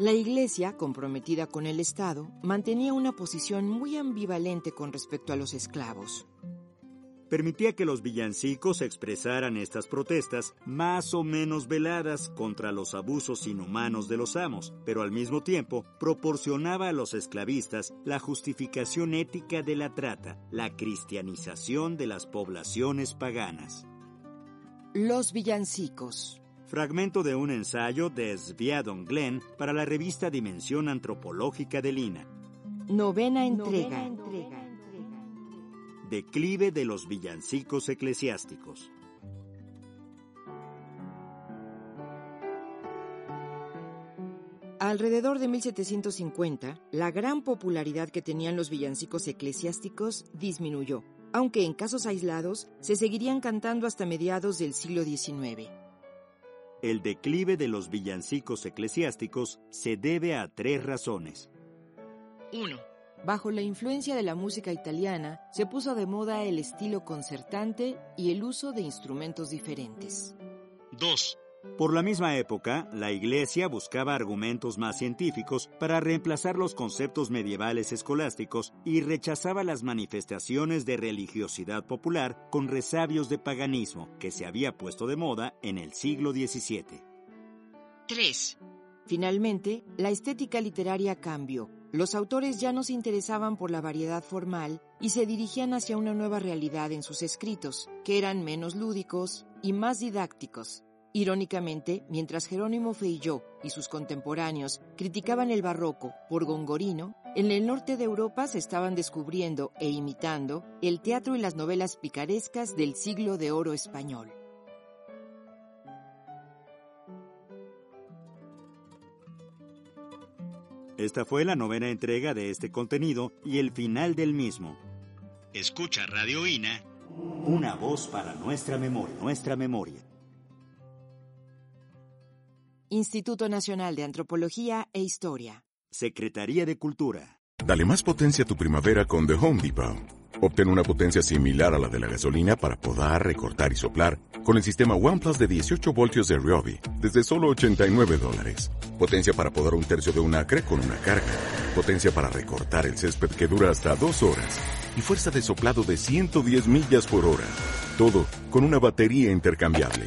La Iglesia, comprometida con el Estado, mantenía una posición muy ambivalente con respecto a los esclavos. Permitía que los villancicos expresaran estas protestas más o menos veladas contra los abusos inhumanos de los amos, pero al mismo tiempo proporcionaba a los esclavistas la justificación ética de la trata, la cristianización de las poblaciones paganas. Los villancicos. Fragmento de un ensayo de Sviadon Glenn para la revista Dimensión Antropológica de Lina. Novena entrega. Declive de los villancicos eclesiásticos. Alrededor de 1750, la gran popularidad que tenían los villancicos eclesiásticos disminuyó, aunque en casos aislados se seguirían cantando hasta mediados del siglo XIX. El declive de los villancicos eclesiásticos se debe a tres razones. 1. Bajo la influencia de la música italiana, se puso de moda el estilo concertante y el uso de instrumentos diferentes. 2. Por la misma época, la Iglesia buscaba argumentos más científicos para reemplazar los conceptos medievales escolásticos y rechazaba las manifestaciones de religiosidad popular con resabios de paganismo que se había puesto de moda en el siglo XVII. 3. Finalmente, la estética literaria cambió. Los autores ya no se interesaban por la variedad formal y se dirigían hacia una nueva realidad en sus escritos, que eran menos lúdicos y más didácticos. Irónicamente, mientras Jerónimo Feilló y sus contemporáneos criticaban el barroco por Gongorino, en el norte de Europa se estaban descubriendo e imitando el teatro y las novelas picarescas del siglo de oro español. Esta fue la novena entrega de este contenido y el final del mismo. Escucha Radio INA, una voz para nuestra memoria, nuestra memoria. Instituto Nacional de Antropología e Historia. Secretaría de Cultura. Dale más potencia a tu primavera con The Home Depot. Obtén una potencia similar a la de la gasolina para podar, recortar y soplar con el sistema OnePlus de 18 voltios de Ryobi desde solo 89 dólares. Potencia para podar un tercio de un acre con una carga. Potencia para recortar el césped que dura hasta dos horas. Y fuerza de soplado de 110 millas por hora. Todo con una batería intercambiable.